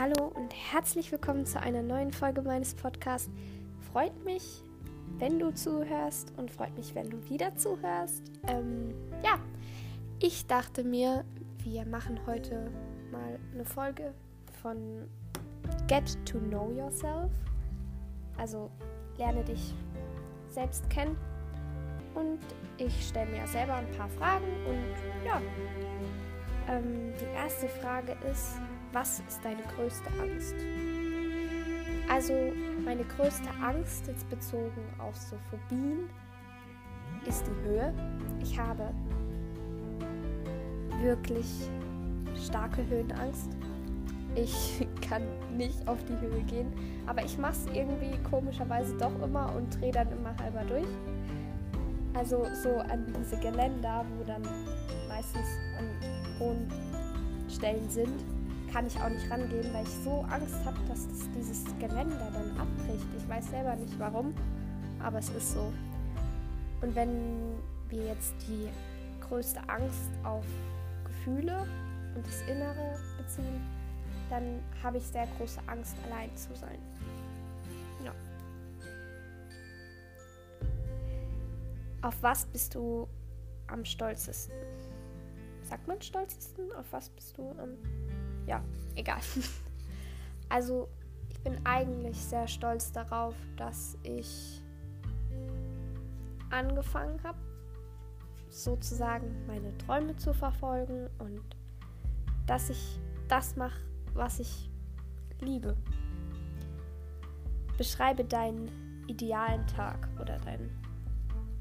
Hallo und herzlich willkommen zu einer neuen Folge meines Podcasts. Freut mich, wenn du zuhörst und freut mich, wenn du wieder zuhörst. Ähm, ja, ich dachte mir, wir machen heute mal eine Folge von Get to Know Yourself. Also lerne dich selbst kennen und ich stelle mir selber ein paar Fragen und ja. Ähm, die erste Frage ist, was ist deine größte Angst? Also meine größte Angst, jetzt bezogen auf so Phobien, ist die Höhe. Ich habe wirklich starke Höhenangst. Ich kann nicht auf die Höhe gehen, aber ich mache es irgendwie komischerweise doch immer und drehe dann immer halber durch. Also so an diese Geländer, wo dann meistens an hohen Stellen sind, kann ich auch nicht rangehen, weil ich so Angst habe, dass das, dieses Geländer dann abbricht. Ich weiß selber nicht warum, aber es ist so. Und wenn wir jetzt die größte Angst auf Gefühle und das Innere beziehen, dann habe ich sehr große Angst, allein zu sein. Ja. Auf was bist du am stolzesten? Sagt man stolzesten? Auf was bist du am ja, egal. Also, ich bin eigentlich sehr stolz darauf, dass ich angefangen habe, sozusagen meine Träume zu verfolgen und dass ich das mache, was ich liebe. Beschreibe deinen idealen Tag oder deinen,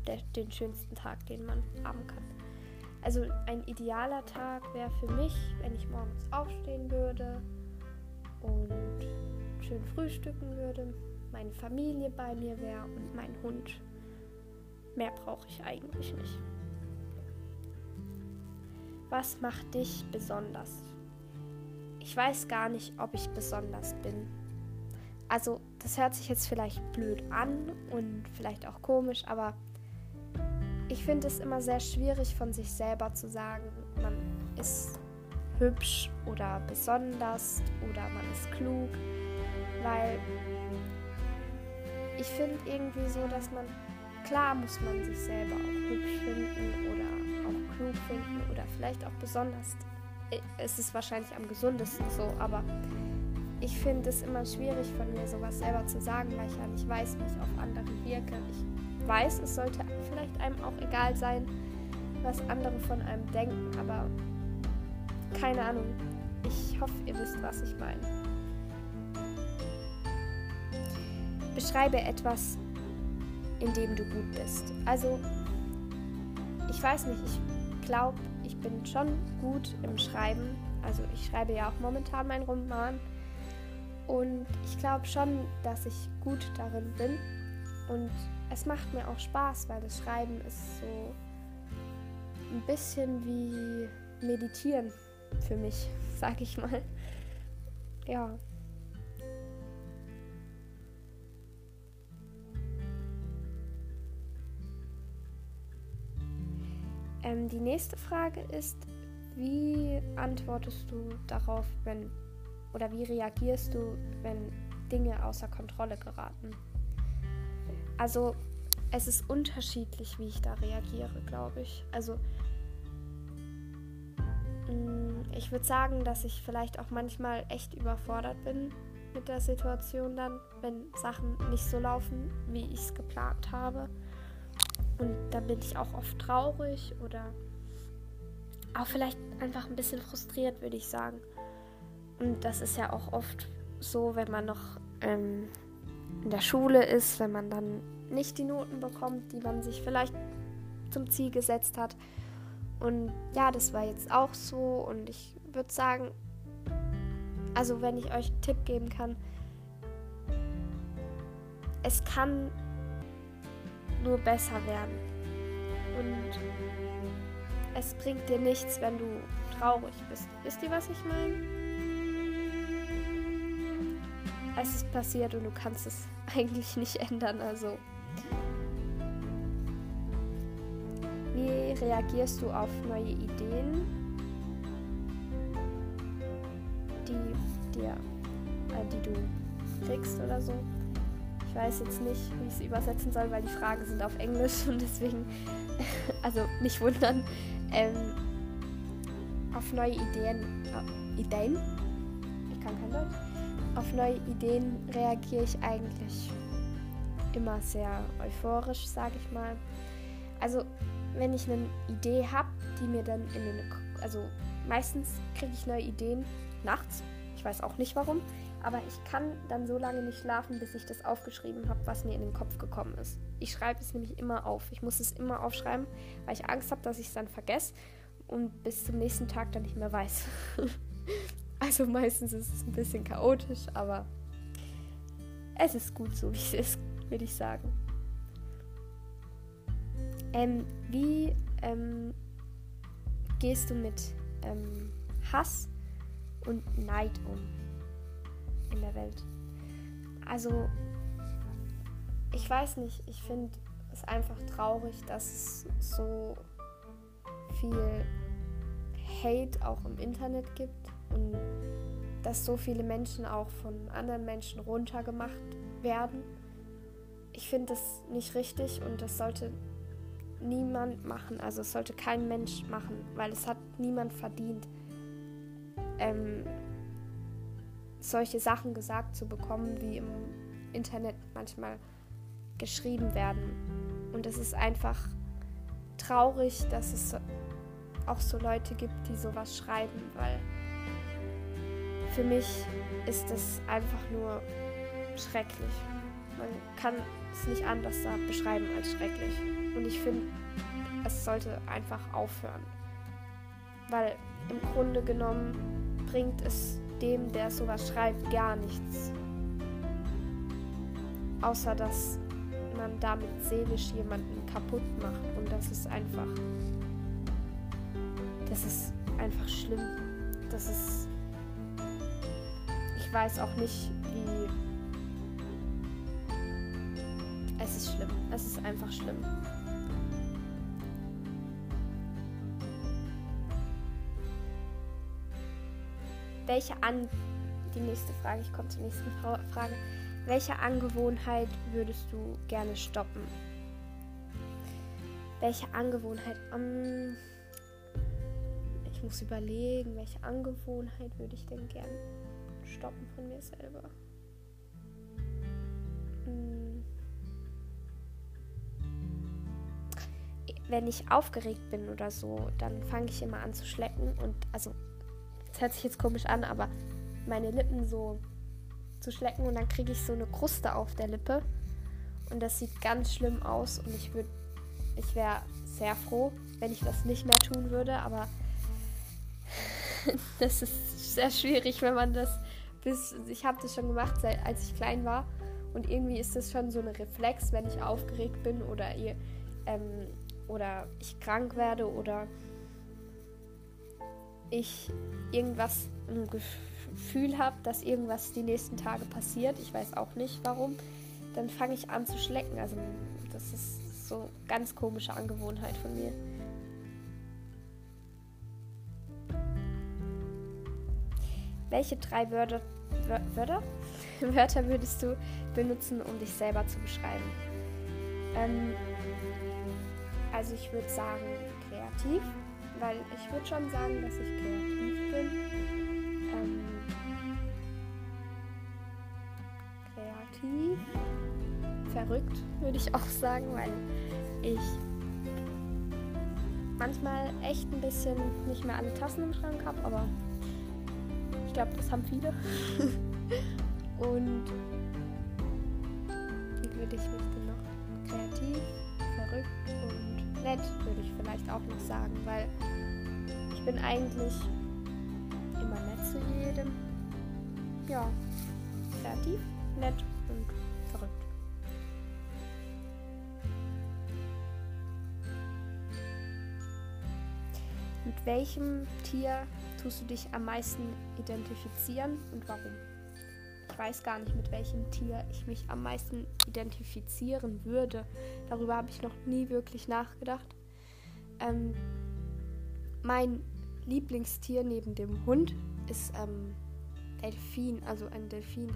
der, den schönsten Tag, den man haben kann. Also ein idealer Tag wäre für mich, wenn ich morgens aufstehen würde und schön frühstücken würde, meine Familie bei mir wäre und mein Hund. Mehr brauche ich eigentlich nicht. Was macht dich besonders? Ich weiß gar nicht, ob ich besonders bin. Also, das hört sich jetzt vielleicht blöd an und vielleicht auch komisch, aber ich finde es immer sehr schwierig von sich selber zu sagen, man ist hübsch oder besonders oder man ist klug, weil ich finde irgendwie so, dass man, klar muss man sich selber auch hübsch finden oder auch klug finden oder vielleicht auch besonders. Es ist wahrscheinlich am gesundesten so, aber ich finde es immer schwierig von mir sowas selber zu sagen, weil ich ja nicht weiß, wie ich auf andere wirke. Ich weiß, es sollte vielleicht einem auch egal sein, was andere von einem denken, aber keine Ahnung. Ich hoffe, ihr wisst, was ich meine. Beschreibe etwas, in dem du gut bist. Also, ich weiß nicht, ich glaube, ich bin schon gut im Schreiben. Also, ich schreibe ja auch momentan meinen Roman. Und ich glaube schon, dass ich gut darin bin. Und es macht mir auch Spaß, weil das Schreiben ist so ein bisschen wie Meditieren für mich, sag ich mal. Ja. Ähm, die nächste Frage ist, wie antwortest du darauf, wenn oder wie reagierst du, wenn Dinge außer Kontrolle geraten? Also es ist unterschiedlich, wie ich da reagiere, glaube ich. Also mm, ich würde sagen, dass ich vielleicht auch manchmal echt überfordert bin mit der Situation dann, wenn Sachen nicht so laufen, wie ich es geplant habe. Und dann bin ich auch oft traurig oder auch vielleicht einfach ein bisschen frustriert, würde ich sagen. Und das ist ja auch oft so, wenn man noch ähm, in der Schule ist, wenn man dann nicht die Noten bekommt, die man sich vielleicht zum Ziel gesetzt hat. Und ja, das war jetzt auch so. Und ich würde sagen, also wenn ich euch einen Tipp geben kann, es kann nur besser werden. Und es bringt dir nichts, wenn du traurig bist. Wisst ihr, was ich meine? Es ist passiert und du kannst es eigentlich nicht ändern. Also, wie reagierst du auf neue Ideen, die dir äh, die du kriegst oder so. Ich weiß jetzt nicht, wie ich sie übersetzen soll, weil die Fragen sind auf Englisch und deswegen, also nicht wundern, ähm, auf neue Ideen, äh, Ideen, ich kann kein Deutsch, auf neue Ideen reagiere ich eigentlich immer sehr euphorisch, sage ich mal. Also wenn ich eine Idee habe, die mir dann in den, also meistens kriege ich neue Ideen nachts. Ich weiß auch nicht warum, aber ich kann dann so lange nicht schlafen, bis ich das aufgeschrieben habe, was mir in den Kopf gekommen ist. Ich schreibe es nämlich immer auf. Ich muss es immer aufschreiben, weil ich Angst habe, dass ich es dann vergesse und bis zum nächsten Tag dann nicht mehr weiß. also meistens ist es ein bisschen chaotisch, aber es ist gut so, wie es ist, würde ich sagen. Ähm, wie ähm, gehst du mit ähm, Hass und Neid um in der Welt? Also, ich weiß nicht, ich finde es einfach traurig, dass es so viel Hate auch im Internet gibt und dass so viele Menschen auch von anderen Menschen runtergemacht werden. Ich finde das nicht richtig und das sollte niemand machen. Also es sollte kein Mensch machen, weil es hat niemand verdient, ähm, solche Sachen gesagt zu bekommen, wie im Internet manchmal geschrieben werden. Und es ist einfach traurig, dass es auch so Leute gibt, die sowas schreiben, weil für mich ist es einfach nur schrecklich. Man kann es nicht anders beschreiben als schrecklich. Und ich finde, es sollte einfach aufhören. Weil im Grunde genommen bringt es dem, der sowas schreibt, gar nichts. Außer dass man damit seelisch jemanden kaputt macht. Und das ist einfach das ist einfach schlimm. Das ist. Ich weiß auch nicht, wie. Es ist schlimm. Es ist einfach schlimm. Welche an. Die nächste Frage, ich komme zur nächsten Frage. Welche Angewohnheit würdest du gerne stoppen? Welche Angewohnheit? Um, ich muss überlegen, welche Angewohnheit würde ich denn gern stoppen von mir selber. Hm. Wenn ich aufgeregt bin oder so, dann fange ich immer an zu schlecken und also, das hört sich jetzt komisch an, aber meine Lippen so zu schlecken und dann kriege ich so eine Kruste auf der Lippe und das sieht ganz schlimm aus und ich würde, ich wäre sehr froh, wenn ich das nicht mehr tun würde, aber das ist sehr schwierig, wenn man das bis. Ich habe das schon gemacht, seit, als ich klein war. Und irgendwie ist das schon so ein Reflex, wenn ich aufgeregt bin oder, ihr, ähm, oder ich krank werde oder ich irgendwas ein Gefühl habe, dass irgendwas die nächsten Tage passiert. Ich weiß auch nicht warum. Dann fange ich an zu schlecken. Also das ist so ganz komische Angewohnheit von mir. Welche drei Wörter, Wörter? Wörter würdest du benutzen, um dich selber zu beschreiben? Ähm, also ich würde sagen kreativ, weil ich würde schon sagen, dass ich kreativ bin. Ähm, kreativ, verrückt würde ich auch sagen, weil ich manchmal echt ein bisschen nicht mehr alle Tassen im Schrank habe, aber ich glaube, das haben viele. und wie würde ich mich denn noch kreativ, verrückt und nett, würde ich vielleicht auch noch sagen, weil ich bin eigentlich immer nett zu jedem. Ja, kreativ, nett und verrückt. Mit welchem Tier tust du dich am meisten identifizieren und warum? Ich weiß gar nicht, mit welchem Tier ich mich am meisten identifizieren würde. Darüber habe ich noch nie wirklich nachgedacht. Ähm, mein Lieblingstier neben dem Hund ist ähm, Delfin, also ein Delfin.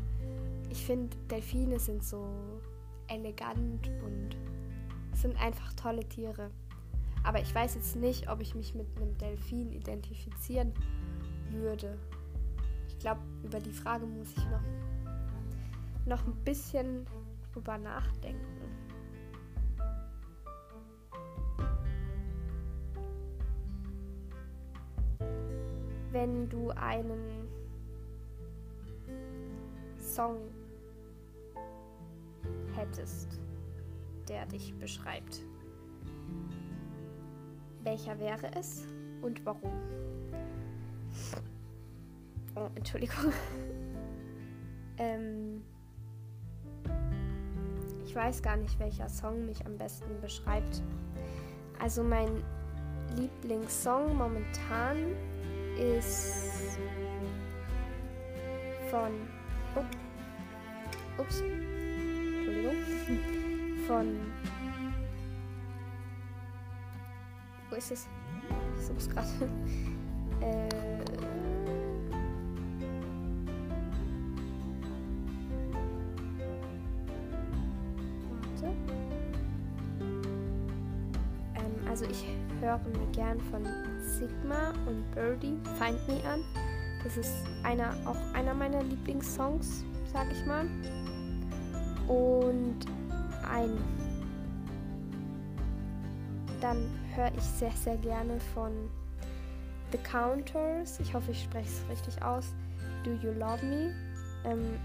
Ich finde, Delfine sind so elegant und sind einfach tolle Tiere. Aber ich weiß jetzt nicht, ob ich mich mit einem Delfin identifizieren würde. Ich glaube, über die Frage muss ich noch, noch ein bisschen drüber nachdenken. Wenn du einen Song hättest, der dich beschreibt, welcher wäre es und warum? Oh, Entschuldigung. ähm, ich weiß gar nicht, welcher Song mich am besten beschreibt. Also mein Lieblingssong momentan ist von oh, ups Entschuldigung von wo ist es? Ich suche es gerade. äh, warte. Ähm, also ich höre mir gern von Sigma und Birdie Find Me an. Das ist einer, auch einer meiner Lieblingssongs, sag ich mal. Und ein dann höre ich sehr, sehr gerne von The Counters. Ich hoffe, ich spreche es richtig aus. Do You Love Me? Ähm,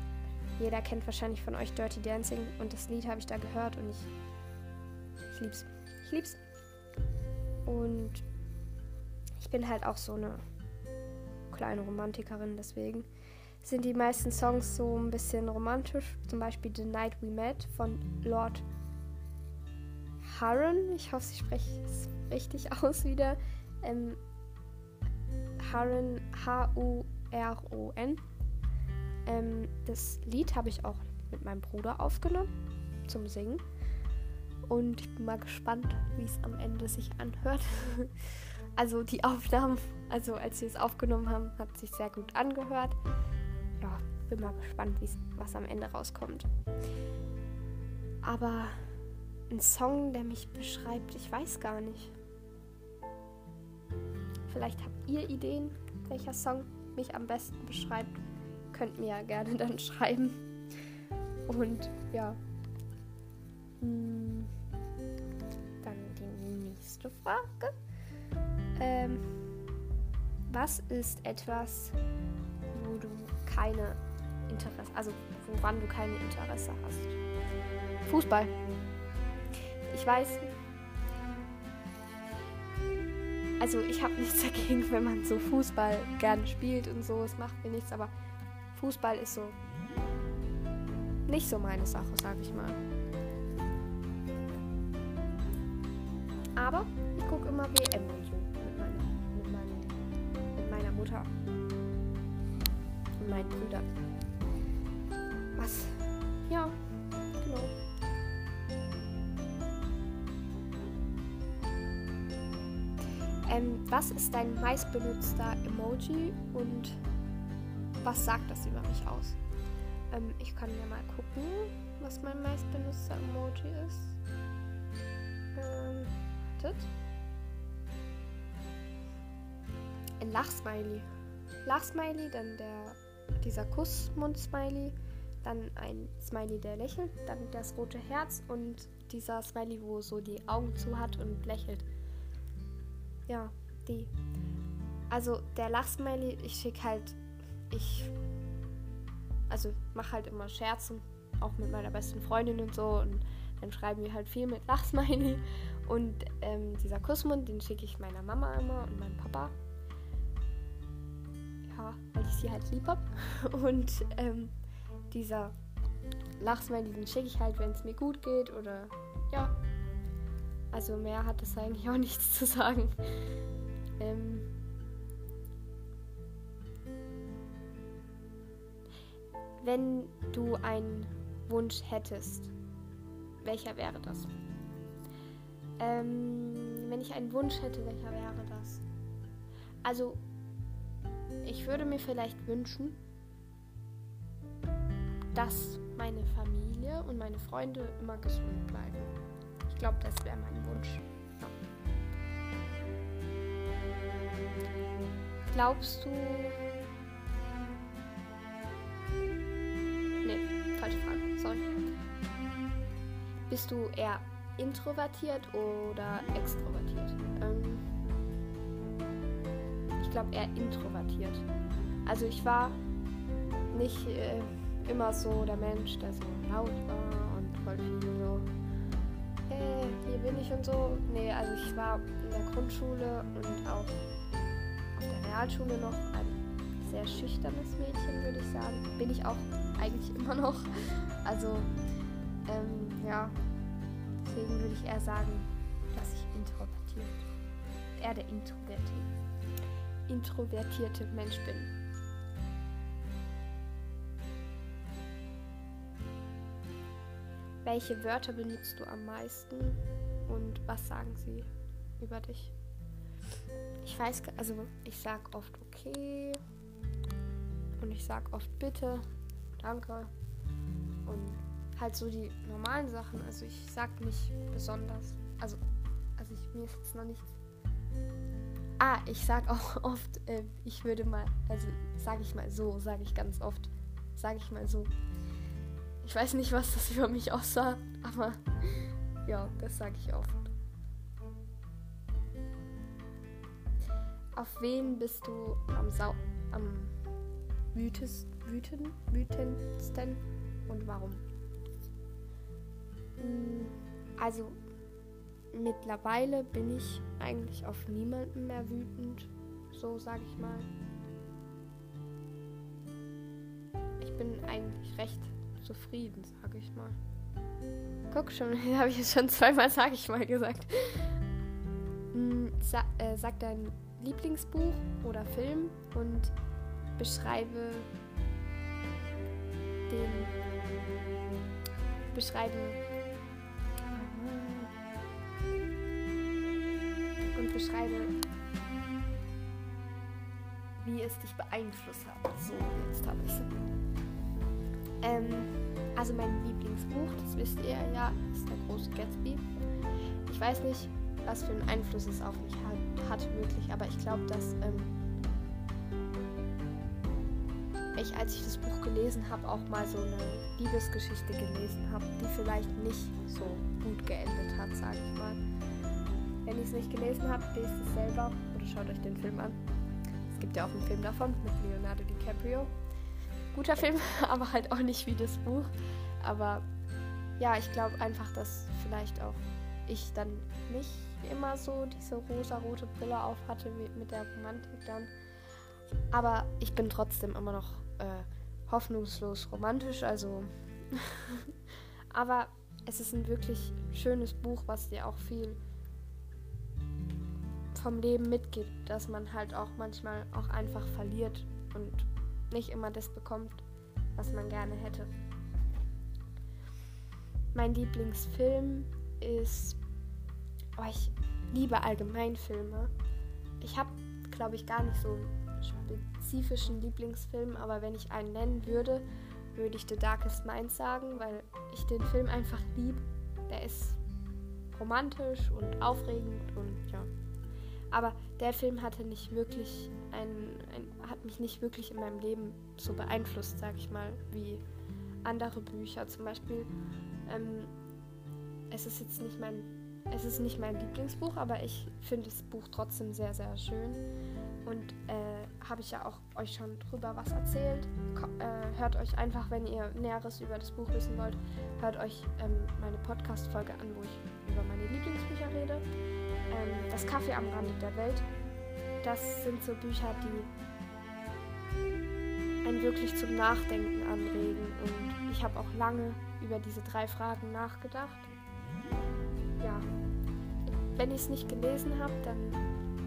jeder kennt wahrscheinlich von euch Dirty Dancing und das Lied habe ich da gehört und ich, ich lieb's. Ich lieb's. Und ich bin halt auch so eine kleine Romantikerin, deswegen sind die meisten Songs so ein bisschen romantisch. Zum Beispiel The Night We Met von Lord Huron. Ich hoffe, ich spreche es richtig aus wieder. Ähm, Huron, H-U-R-O-N. Ähm, das Lied habe ich auch mit meinem Bruder aufgenommen zum Singen. Und ich bin mal gespannt, wie es am Ende sich anhört. also die Aufnahmen, also als wir es aufgenommen haben, hat sich sehr gut angehört. Ja, bin mal gespannt, was am Ende rauskommt. Aber ein Song, der mich beschreibt, ich weiß gar nicht. Vielleicht habt ihr Ideen, welcher Song mich am besten beschreibt. Könnt mir ja gerne dann schreiben. Und ja. Hm, dann die nächste Frage. Ähm, was ist etwas, wo du keine Interesse, also woran du kein Interesse hast? Fußball. Weiß, also ich habe nichts dagegen, wenn man so Fußball gerne spielt und so. Es macht mir nichts, aber Fußball ist so nicht so meine Sache, sag ich mal. Aber ich gucke immer WM und so mit, meine, mit, meine, mit meiner Mutter und meinen Brüdern. Was ist dein meistbenutzter Emoji und was sagt das über mich aus? Ähm, ich kann ja mal gucken, was mein meistbenutzter Emoji ist. Ähm, wartet. Ein Lachsmiley. Lachsmiley, dann der, dieser Kussmund-Smiley, dann ein Smiley, der lächelt, dann das rote Herz und dieser Smiley, wo so die Augen zu hat und lächelt. Ja, die. Also der Lachsmiley, ich schicke halt, ich, also mache halt immer Scherze, auch mit meiner besten Freundin und so und dann schreiben wir halt viel mit Lachsmiley und ähm, dieser Kussmund, den schicke ich meiner Mama immer und meinem Papa. Ja, weil ich sie halt lieb hab. Und ähm, dieser Lachsmiley, den schicke ich halt, wenn es mir gut geht oder ja, also mehr hat es eigentlich auch nichts zu sagen. Ähm wenn du einen Wunsch hättest, welcher wäre das? Ähm, wenn ich einen Wunsch hätte, welcher wäre das? Also, ich würde mir vielleicht wünschen, dass meine Familie und meine Freunde immer gesund bleiben. Ich glaube, das wäre mein Wunsch. Glaubst du. Nee, falsche Frage, sorry. Bist du eher introvertiert oder extrovertiert? Ähm, ich glaube eher introvertiert. Also ich war nicht äh, immer so der Mensch, der so laut war und voll viel so, hier bin ich und so. Nee, also ich war in der Grundschule und auch auf der Realschule noch ein sehr schüchternes Mädchen, würde ich sagen. Bin ich auch eigentlich immer noch. Also, ähm, ja, deswegen würde ich eher sagen, dass ich introvertiert, eher der introvertierte, introvertierte Mensch bin. Welche Wörter benutzt du am meisten und was sagen sie über dich? Ich weiß, also ich sag oft okay und ich sag oft bitte, danke und halt so die normalen Sachen. Also ich sag nicht besonders, also also ich mir ist jetzt noch nichts. Ah, ich sag auch oft, äh, ich würde mal, also sage ich mal so, sage ich ganz oft, sage ich mal so. Ich weiß nicht, was das über mich aussah, aber ja, das sage ich oft. Auf wen bist du am, Sau am wütest, wüten, wütendsten und warum? Hm, also mittlerweile bin ich eigentlich auf niemanden mehr wütend, so sage ich mal. Ich bin eigentlich recht zufrieden, sage ich mal. Guck schon, habe ich es schon zweimal, sage ich mal, gesagt. Hm, sa äh, sag dein Lieblingsbuch oder Film und beschreibe den beschreibe und beschreibe wie es dich beeinflusst hat. So, jetzt habe ich es. Ähm, also mein Lieblingsbuch, das wisst ihr ja, ist der große Gatsby. Ich weiß nicht, was für einen Einfluss es auf mich hat, hat wirklich, aber ich glaube, dass ähm, ich, als ich das Buch gelesen habe, auch mal so eine Liebesgeschichte gelesen habe, die vielleicht nicht so gut geendet hat, sage ich mal. Wenn ich es nicht gelesen habe, lest es selber oder schaut euch den Film an. Es gibt ja auch einen Film davon mit Leonardo DiCaprio guter Film, aber halt auch nicht wie das Buch. Aber ja, ich glaube einfach, dass vielleicht auch ich dann nicht immer so diese rosa-rote Brille auf hatte mit der Romantik dann. Aber ich bin trotzdem immer noch äh, hoffnungslos romantisch, also. aber es ist ein wirklich schönes Buch, was dir auch viel vom Leben mitgibt, dass man halt auch manchmal auch einfach verliert und nicht immer das bekommt, was man gerne hätte. Mein Lieblingsfilm ist. Oh, ich liebe allgemein Filme. Ich habe, glaube ich, gar nicht so einen spezifischen Lieblingsfilm, aber wenn ich einen nennen würde, würde ich The Darkest Mind sagen, weil ich den Film einfach liebe. Der ist romantisch und aufregend und ja. Aber der Film hatte nicht wirklich ein, ein, hat mich nicht wirklich in meinem Leben so beeinflusst, sag ich mal, wie andere Bücher. Zum Beispiel, ähm, es ist jetzt nicht mein, es ist nicht mein Lieblingsbuch, aber ich finde das Buch trotzdem sehr, sehr schön. Und äh, habe ich ja auch euch schon drüber was erzählt. Ko äh, hört euch einfach, wenn ihr Näheres über das Buch wissen wollt, hört euch ähm, meine Podcast-Folge an, wo ich über meine Lieblingsbücher rede ähm, Das Kaffee am Rande der Welt. Das sind so Bücher, die einen wirklich zum Nachdenken anregen. Und ich habe auch lange über diese drei Fragen nachgedacht. Ja, wenn ich es nicht gelesen habe, dann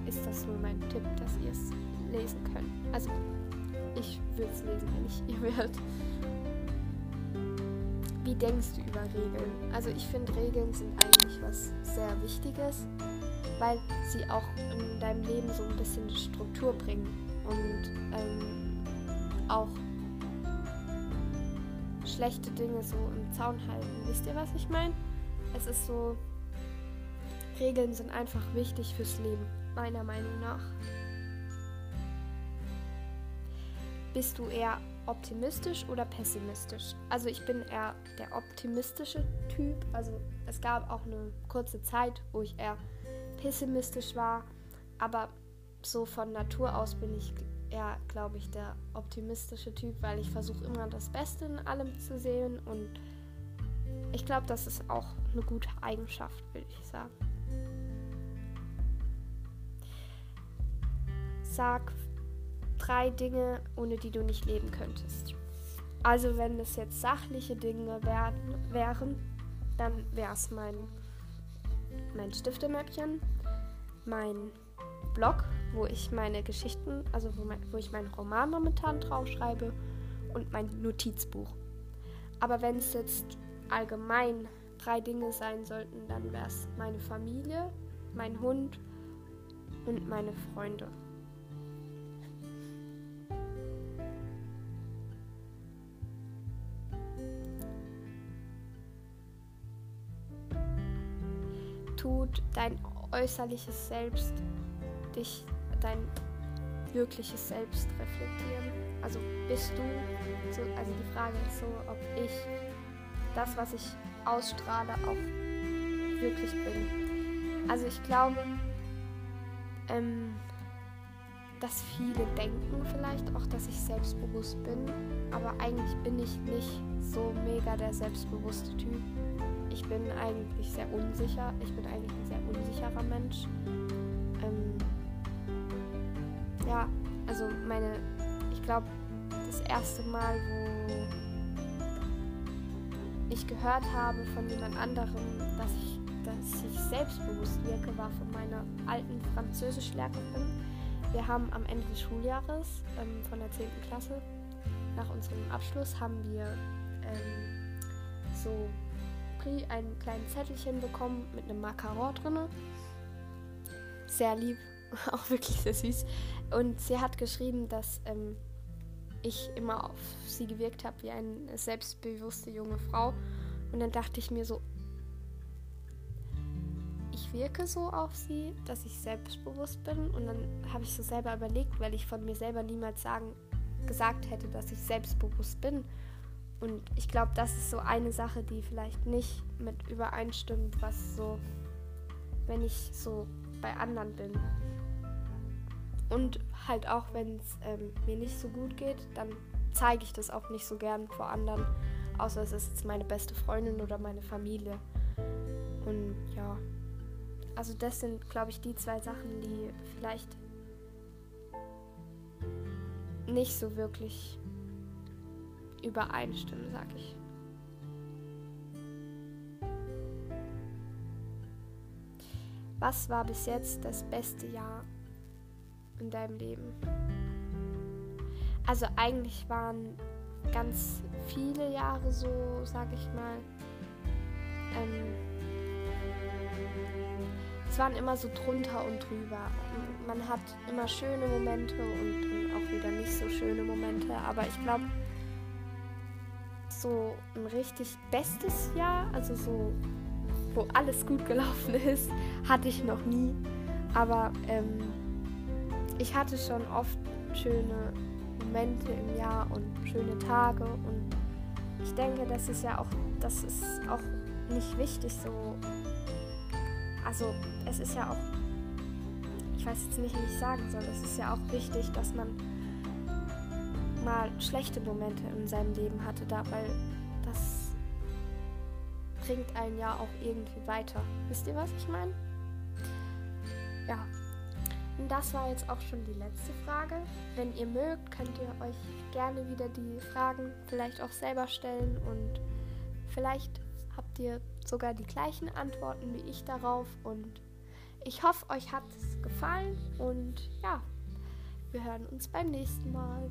ist das nur mein Tipp, dass ihr es lesen könnt. Also, ich würde es lesen, wenn ich ihr werdet. Wie denkst du über Regeln? Also ich finde, Regeln sind eigentlich was sehr Wichtiges weil sie auch in deinem Leben so ein bisschen Struktur bringen und ähm, auch schlechte Dinge so im Zaun halten. Wisst ihr, was ich meine? Es ist so, Regeln sind einfach wichtig fürs Leben, meiner Meinung nach. Bist du eher optimistisch oder pessimistisch? Also ich bin eher der optimistische Typ. Also es gab auch eine kurze Zeit, wo ich eher pessimistisch war. Aber so von Natur aus bin ich eher, glaube ich, der optimistische Typ, weil ich versuche immer das Beste in allem zu sehen. Und ich glaube, das ist auch eine gute Eigenschaft, würde ich sagen. Sag drei Dinge, ohne die du nicht leben könntest. Also wenn es jetzt sachliche Dinge werden, wären, dann wäre es mein, mein Stiftemöppchen, mein Blog, wo ich meine Geschichten, also wo, mein, wo ich meinen Roman momentan drauf schreibe und mein Notizbuch. Aber wenn es jetzt allgemein drei Dinge sein sollten, dann wäre es meine Familie, mein Hund und meine Freunde. tut dein äußerliches Selbst dich, dein wirkliches Selbst reflektieren? Also bist du, so, also die Frage ist so, ob ich das, was ich ausstrahle, auch wirklich bin. Also ich glaube, ähm, dass viele denken vielleicht auch, dass ich selbstbewusst bin, aber eigentlich bin ich nicht so mega der selbstbewusste Typ ich bin eigentlich sehr unsicher. Ich bin eigentlich ein sehr unsicherer Mensch. Ähm, ja, also meine, ich glaube, das erste Mal, wo ich gehört habe von jemand anderem, dass ich, dass ich selbstbewusst wirke, war von meiner alten Französischlehrerin. Wir haben am Ende des Schuljahres ähm, von der 10. Klasse, nach unserem Abschluss, haben wir ähm, so Esprit ein kleines Zettelchen bekommen mit einem Makaron drin. Sehr lieb, auch wirklich sehr süß. Und sie hat geschrieben, dass ähm, ich immer auf sie gewirkt habe wie eine selbstbewusste junge Frau. Und dann dachte ich mir so, ich wirke so auf sie, dass ich selbstbewusst bin. Und dann habe ich so selber überlegt, weil ich von mir selber niemals sagen, gesagt hätte, dass ich selbstbewusst bin. Und ich glaube, das ist so eine Sache, die vielleicht nicht mit übereinstimmt, was so, wenn ich so bei anderen bin. Und halt auch, wenn es ähm, mir nicht so gut geht, dann zeige ich das auch nicht so gern vor anderen, außer es ist jetzt meine beste Freundin oder meine Familie. Und ja, also das sind, glaube ich, die zwei Sachen, die vielleicht nicht so wirklich übereinstimmen, sag ich. Was war bis jetzt das beste Jahr in deinem Leben? Also eigentlich waren ganz viele Jahre so, sag ich mal. Ähm, es waren immer so drunter und drüber. Man hat immer schöne Momente und, und auch wieder nicht so schöne Momente. Aber ich glaube, so ein richtig bestes Jahr, also so, wo alles gut gelaufen ist, hatte ich noch nie. Aber ähm, ich hatte schon oft schöne Momente im Jahr und schöne Tage und ich denke, das ist ja auch, das ist auch nicht wichtig so. Also es ist ja auch, ich weiß jetzt nicht, wie ich sagen soll, es ist ja auch wichtig, dass man mal schlechte Momente in seinem Leben hatte, da, weil das bringt einen ja auch irgendwie weiter. Wisst ihr, was ich meine? Ja. Und das war jetzt auch schon die letzte Frage. Wenn ihr mögt, könnt ihr euch gerne wieder die Fragen vielleicht auch selber stellen und vielleicht habt ihr sogar die gleichen Antworten wie ich darauf und ich hoffe, euch hat es gefallen und ja, wir hören uns beim nächsten Mal.